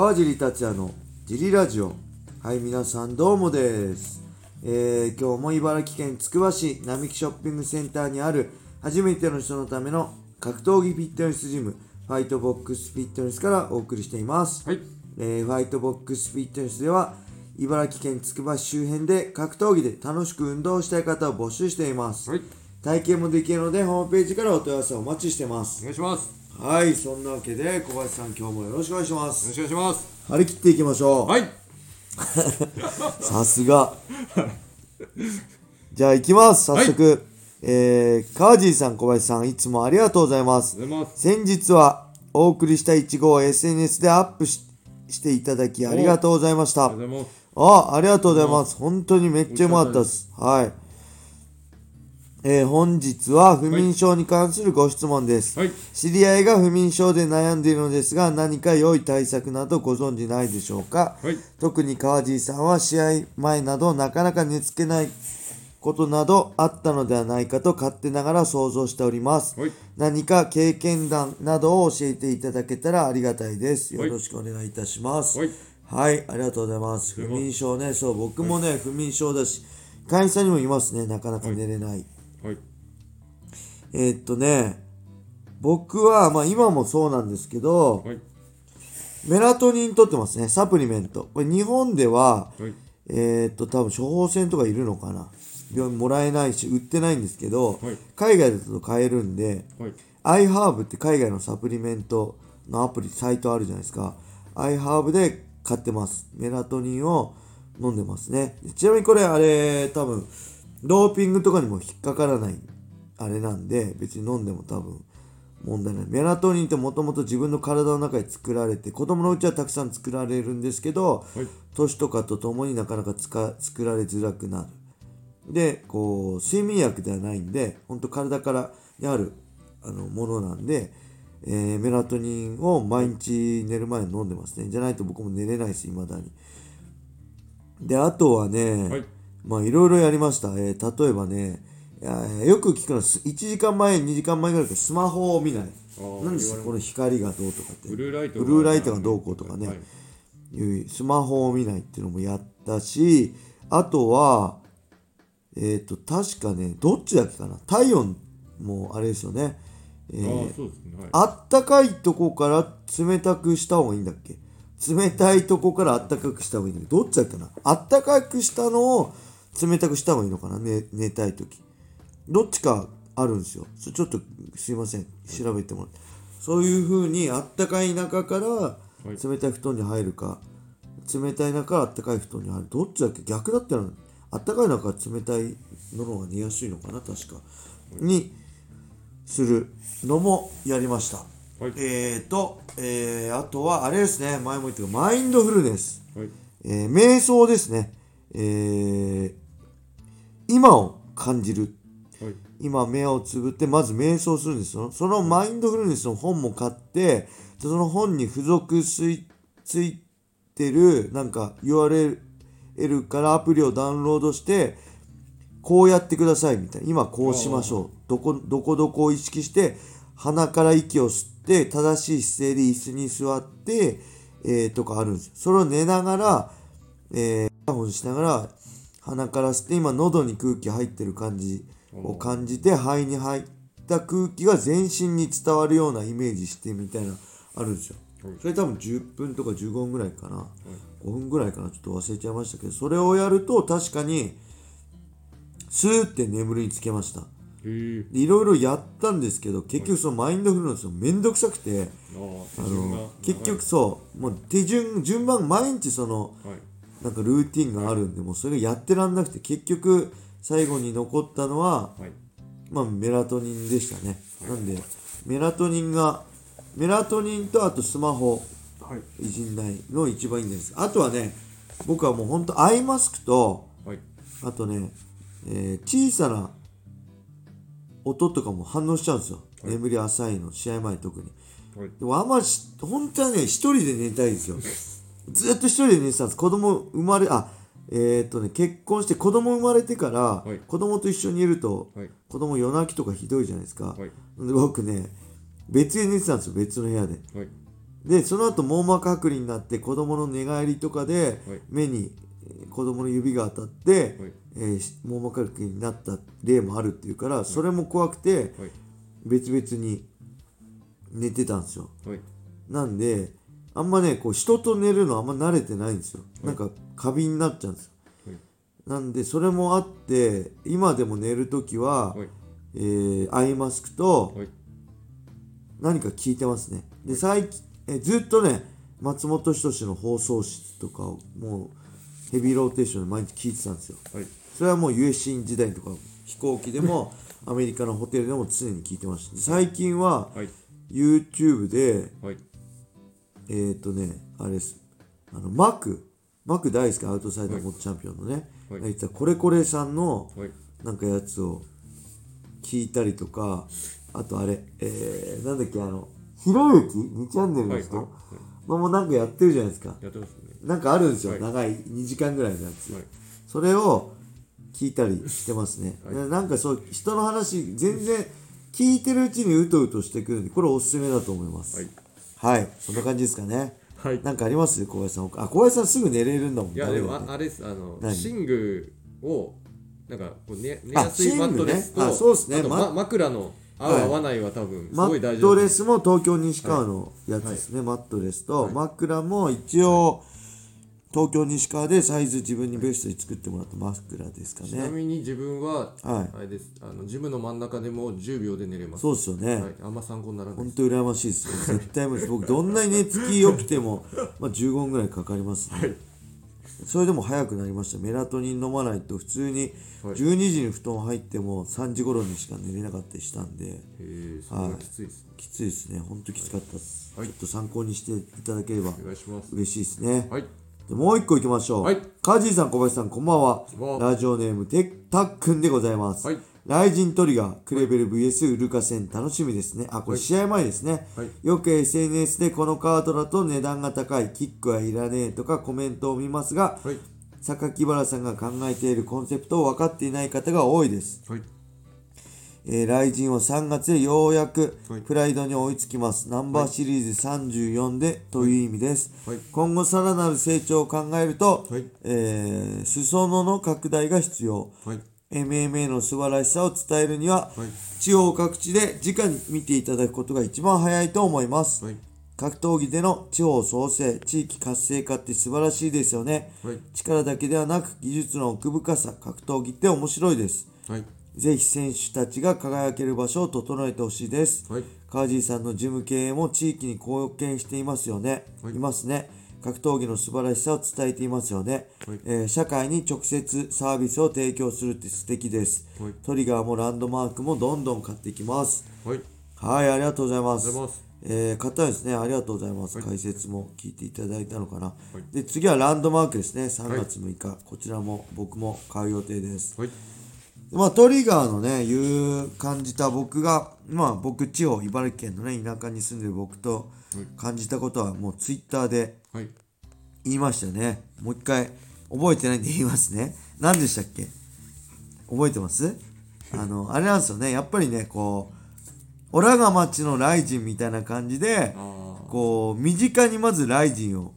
川尻達也のジリラジオはい皆さんどうもです、えー今日も茨城県つくば市並木ショッピングセンターにある初めての人のための格闘技フィットネスジムファイトボックスフィットネスからお送りしています、はい。えーファイトボックスフィットネスでは茨城県つくば市周辺で格闘技で楽しく運動したい方を募集しています、はい。体験もできるのでホームページからお問い合わせをお待ちしてますお願いします。はいそんなわけで小林さん今日もよろしくお願いしまよろすしくお願いします。張り切っていきましょうはい。さすがじゃあ行きます早速、えー、川尻さん小林さんいつもありがとうございます。先日はお送りしたイチゴを SNS でアップししていただきありがとうございました。あ、ありがとうございます。本当にめっちゃうまかったです。はい。えー本日は不眠症に関するご質問です。はい。知り合いが不眠症で悩んでいるのですが、何か良い対策などご存知ないでしょうか？はい。特に川尻さんは試合前などなかなか寝つけないことなどあったのではないかと勝手ながら想像しております。はい。何か経験談などを教えていただけたらありがたいです。よはいろしくお願いいたします。はい。はい、ありがとうございます。不眠症ね、そう、僕もね、不眠症だし、会員さんにもいますね、なかなか寝れない。はい。えーっとね、僕は、まあ今もそうなんですけど、はい。メラトニン取ってますね、サプリメント。これ日本では、はい。えーっと、多分処方箋とかいるのかな。病院もらえないし、売ってないんですけど、はい海外だと買えるんで、はい。iHerb って海外のサプリメントのアプリ、サイトあるじゃないですか。iHerb で買ってます。メラトニンを飲んでますね。ちなみにこれ、あれ、多分、ドーピングとかにも引っかからない、あれなんで、別に飲んでも多分問題ない。メラトニンってもともと自分の体の中で作られて、子供のうちはたくさん作られるんですけど、はい。年とかとともになかなかつか作られづらくなる。で、こう、睡眠薬ではないんで、本当体からにあるあのものなんで、えーメラトニンを毎日寝る前に飲んでますね。じゃないと僕も寝れないです、未だに。で、あとはね、はい。まあいろいろやりました。えー例えばね、よく聞くのは、す1時間前、2時間前ぐらいからスマホを見ない。何ですこの光がどうとかって。ブルーライトが。ブルーライトがどうこうとかねはい。スマホを見ないっていうのもやったし、あとは、えっ、と、確かね、どっちだっけかな。体温もあれですよね。えあーあ、ね。はい。あったかいとこから冷たくした方がいいんだっけ冷たいとこからあったかくした方がいいんだっけどっちだっけなあったかくしたのを冷たくした方がいいのかな？寝寝たいとき。どっちかあるんですよ。ちょっとすいません。調べてもらって。そういう風にあったかい中からい冷たい布団に入るか、冷たい中からあったかい布団に入る。どっちだっけ？逆だったらあったかい中冷たいのの方が寝やすいのかな？確か。にするのもやりました。はい。えーと、えー、あとはあれですね、前も言ったけど、マインドフルネス。はい。えー、瞑想ですね。えー、今を感じる。はい。今目をつぶってまず瞑想するんですよ。そのマインドフルネスの本も買って、その本に付属ついついてるなんか URL からアプリをダウンロードして、こうやってくださいみたいな。今こうしましょう。どこ、どこどこを意識して、鼻から息を吸って、正しい姿勢で椅子に座って、えー、とかあるんですよ。それを寝ながら、えー、イヤホンしながら、鼻から吸って、今喉に空気入ってる感じを感じて、肺に入った空気が全身に伝わるようなイメージしてみたいな、あるんですよ。はいそれ多分10分とか15分ぐらいかな。5分ぐらいかな。ちょっと忘れちゃいましたけど、それをやると確かに、スーって眠りにつけました。いろいろやったんですけど、結局そのマインドフルネスもめんどくさくて、あの、結局そう、もう手順、順番、毎日その、はい。なんかルーティンがあるんで、もうそれがやってらんなくて、結局、最後に残ったのは、はい。まあ、メラトニンでしたね。なんで、メラトニンが、メラトニンとあとスマホはい。いじんないの一番いいんです。あとはね、僕はもうほんとアイマスクと、はい。あとね、えー小さな音とかも反応しちゃうんですよ。眠り浅いの、試合前特に。はい。でもあんまし、本当はね、一人で寝たいんですよ。ずっと一人で寝てたんです。子供生まれ、あ、えーっとね、結婚して子供生まれてから、はい子供と一緒にいると、はい。子供夜泣きとかひどいじゃないですか。はい。で僕ね、別で寝てたんですよ、別の部屋で。はい。でその後網膜剥離になって子供の寝返りとかではい目にえー子供の指が当たって、はいえーし網膜剥離になった例もあるっていうからそれも怖くてはい別々に寝てたんですよはいなんであんまねこう人と寝るのあんま慣れてないんですよ、いなんか過敏になっちゃうんですよ、はいなんでそれもあって今でも寝るときは、はいえーアイマスクとはい何か聞いてますね。で最近えーずっとね松本人志の放送室とかをもうヘビーローテーションで毎日聞いてたんですよ。はい。それはもう USC 時代とか飛行機でもアメリカのホテルでも常に聞いてました。で最近ははい。YouTube ではいえっ、ー、とねあれです。あのマク。マク大好きアウトサイダー元チャンピオンのね、はい。言ってたコレコレさんのはい。なんかやつを聞いたりとかあとあれえー、なんだっけあのひろゆき？2チャンネルの人？はいはいのもなんかやってるじゃないですか。やってますね。なんかあるんですよ、はい。長い2時間ぐらいのやつ、はい。それを聞いたりしてますね、なんかそう人の話全然聞いてるうちにうとうとしてくるんでこれおすすめだと思いますはい。はい、そんな感じですかね。はい。なんかあります？小林さん。あ小林さんすぐ寝れるんだもん。いやでもああれです。あの何？寝具をなんかこう寝寝あやすいマットレスとあそうっすね。まま、枕の合うはい。合わないは多分すマごい大事だットレスも東京西川のやつですね、マットレスと、はい。枕も一応、東京西川でサイズ自分にベストに作ってもらった枕ですかちなねみに自分は、はい。あれです。あのジムの真ん中でも10秒で寝れます。そうですよね、はい、あんま参考にならない本当羨ましいですよ。絶対無理です。僕どんなに寝つき良くても、まあ、15分ぐらいかかりますね、はい。それでも早くなりました。メラトニン飲まないと普通にはい。12時に布団入っても3時頃にしか寝れなかったりしたんで。へえそれはきついです、きついですね。ほんときつかったです、はい。ちょっと参考にしていただければお願いします。嬉しいですね、はい。でもう一個いきましょう。はいカジーさん、小林さん、こんばんはラジオネーム、てったっくんでございます。はいライジントリガー、クレベル VS ウルカ戦、楽しみですね。あ、これ試合前ですね。はいよく SNS でこのカードだと値段が高い、キックはいらねえとかコメントを見ますが、はい榊原さんが考えているコンセプトを分かっていない方が多いです。はいえー、ライジンは3月でようやくはいプライドに追いつきます。ナンバーシリーズ34でという意味です。はい今後さらなる成長を考えると、はいえー裾野の拡大が必要。はい MMA の素晴らしさを伝えるには、はい地方各地で直に見ていただくことが一番早いと思います。はい格闘技での地方創生、地域活性化って素晴らしいですよね。はい力だけではなく技術の奥深さ、格闘技って面白いです。はいぜひ選手たちが輝ける場所を整えてほしいです。はいカージーさんの事務経営も地域に貢献していますよね。はいいますね。格闘技の素晴らしさを伝えていますよね。はいえー社会に直接サービスを提供するって素敵です。はいトリガーもランドマークもどんどん買っていきます。はいはい、ありがとうございます。えー、買ったんですね。ありがとうございます。はい解説も聞いていただいたのかな。いで、次はランドマークですね。3月6日。こちらも僕も買う予定です。はいまあ、トリガーのね、いう感じた僕が、まあ僕、地方、茨城県のね、田舎に住んでる僕と感じたことは、もうツイッターではい言いましたよね。もう一回、覚えてないんで言いますね。何でしたっけ？覚えてます？あの、あれなんですよね。やっぱりね、こう、オラが町のライジンみたいな感じで、あこう、身近にまずライジンを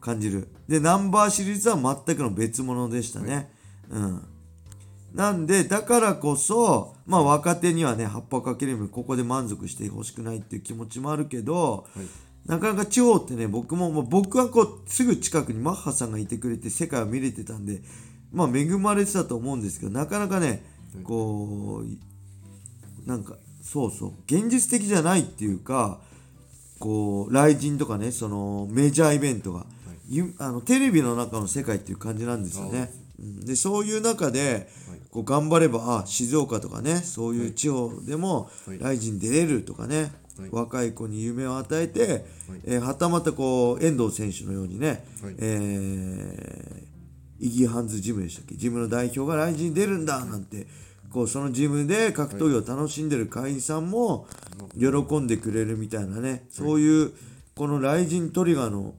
感じる。で、ナンバーシリーズは全くの別物でしたね。うん。なんで、だからこそ、まあ若手にはね、葉っぱをかけるよりもここで満足してほしくないっていう気持ちもあるけど、はい。なかなか地方ってね、僕も、まあ、僕はこう、すぐ近くにマッハさんがいてくれて世界を見れてたんで、まあ恵まれてたと思うんですけど、なかなかね、こう、なんか、そうそう、現実的じゃないっていうか、こう、雷神とかね、そのメジャーイベントが、ゆあのテレビの中の世界っていう感じなんですよね。うん。でそういう中で、こう頑張ればあ静岡とかねそういう地方でもはい。ライジン出れるとかね、はい。若い子に夢を与えて、えーはたまたこう遠藤選手のようにね、はい。えーイギーハンズジムでしたっけ？ジムの代表がライジン出るんだなんてこうそのジムで格闘技を楽しんでる会員さんも喜んでくれるみたいなね、そういうこのライジントリガーの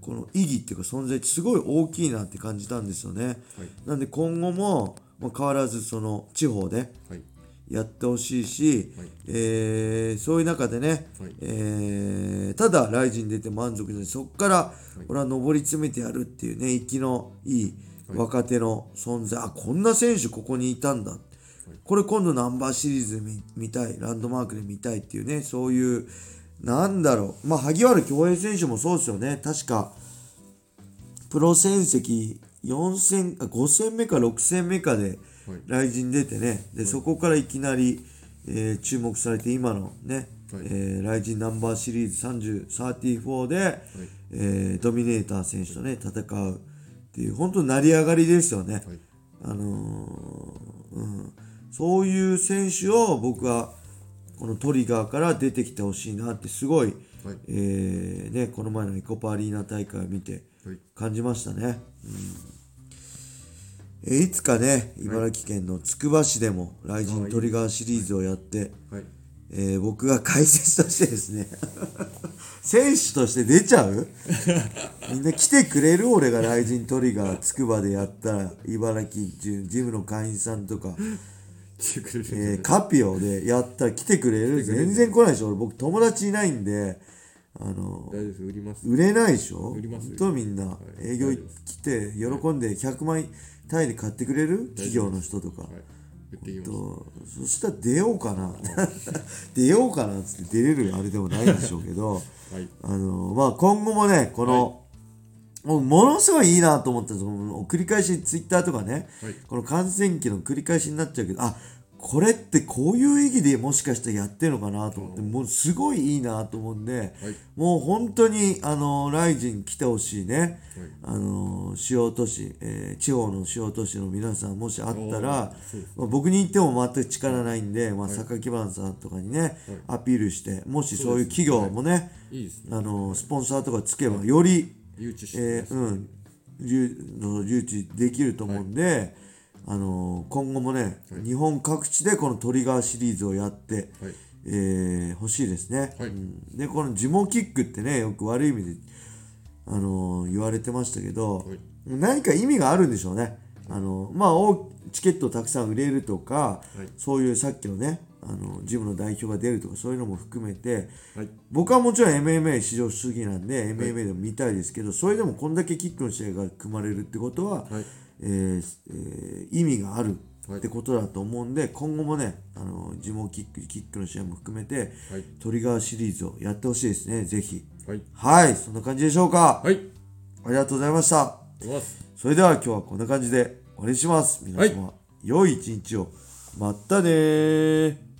この意義っていうか存在ってすごい大きいなって感じたんですよね。はい。なんで今後も、まあ、変わらずその地方ではい。やってほしいし、はい。えーそういう中でね、はい。えーただライジン出て満足じゃないそこから俺は上り詰めてやるっていうね息のいい若手の存在、あこんな選手ここにいたんだ、これ今度ナンバーシリーズで見見たい。ランドマークで見たいっていうねそういうなんだろう。まあ萩原恭平選手もそうですよね。確かプロ戦績4戦あ5戦目か6戦目かではい。来陣出てね。でそこからいきなり、えー注目されて今のね、はい。えー、来陣ナンバーシリーズ30、34で、えードミネーター選手とね戦うっていう本当に成り上がりですよね。はい。あのーうん、そういう選手を僕はこのトリガーから出てきてほしいなってすごい、はい。えーね、この前のエコパアリーナ大会を見てはい感じましたね。うん、えいつかね茨城県のつくば市でも「ライジントリガー」シリーズをやって、はい。えー僕が解説としてですね 選手として出ちゃう？みんな来てくれる？俺がライジントリガーつくばでやったら茨城ジジムの会員さんとか、えーカピオでやったら来てくれる。全然来ないでしょ。俺僕友達いないんであの売ります。売れないでしょ？売ります。本当？みんな、営業来て喜んで100万単位で買ってくれる？企業の人とか、とそしたら出ようかな。出ようかなっつって出れるあれでもないんでしょうけど。はい。あのまあ今後もねこの、もうものすごいいいなと思ったんですよ繰り返しツイッターとかね、はい。この感染期の繰り返しになっちゃうけどあこれってこういう意義でもしかしたらやってるのかなと思ってもうすごいいいなと思うんで、はい。もう本当にあのライジン来てほしいね、あの主要都市、えー地方の主要都市の皆さんもしあったらまあ僕に言っても全く力ないんで、まあ、榊原さんとかにね、アピールしてもしそういう企業もねあのスポンサーとかつけばより、えーうん、できると思うんで、あの今後もね、日本各地でこのトリガーシリーズをやって、はい。えー欲しいですね、はい。うん。でこのジモキックってねよく悪い意味で、あの言われてましたけど、はい。何か意味があるんでしょうね。あのまあ大チケットをたくさん売れるとか、はい。そういうさっきのねあのジムの代表が出るとかそういうのも含めて、はい。僕はもちろん MMA 至上主義なんで MMA でも見たいですけど、それでもこんだけキックの試合が組まれるってことは、はいえーえー意味があるはい。ってことだと思うんで、今後もねあのジモキックキックの試合も含めて、はい。トリガーシリーズをやってほしいですね。ぜひ。はい。はい。そんな感じでしょうか、はい。ありがとうございました。それでは今日はこんな感じで終わりにします。皆様、良い一日を。またねー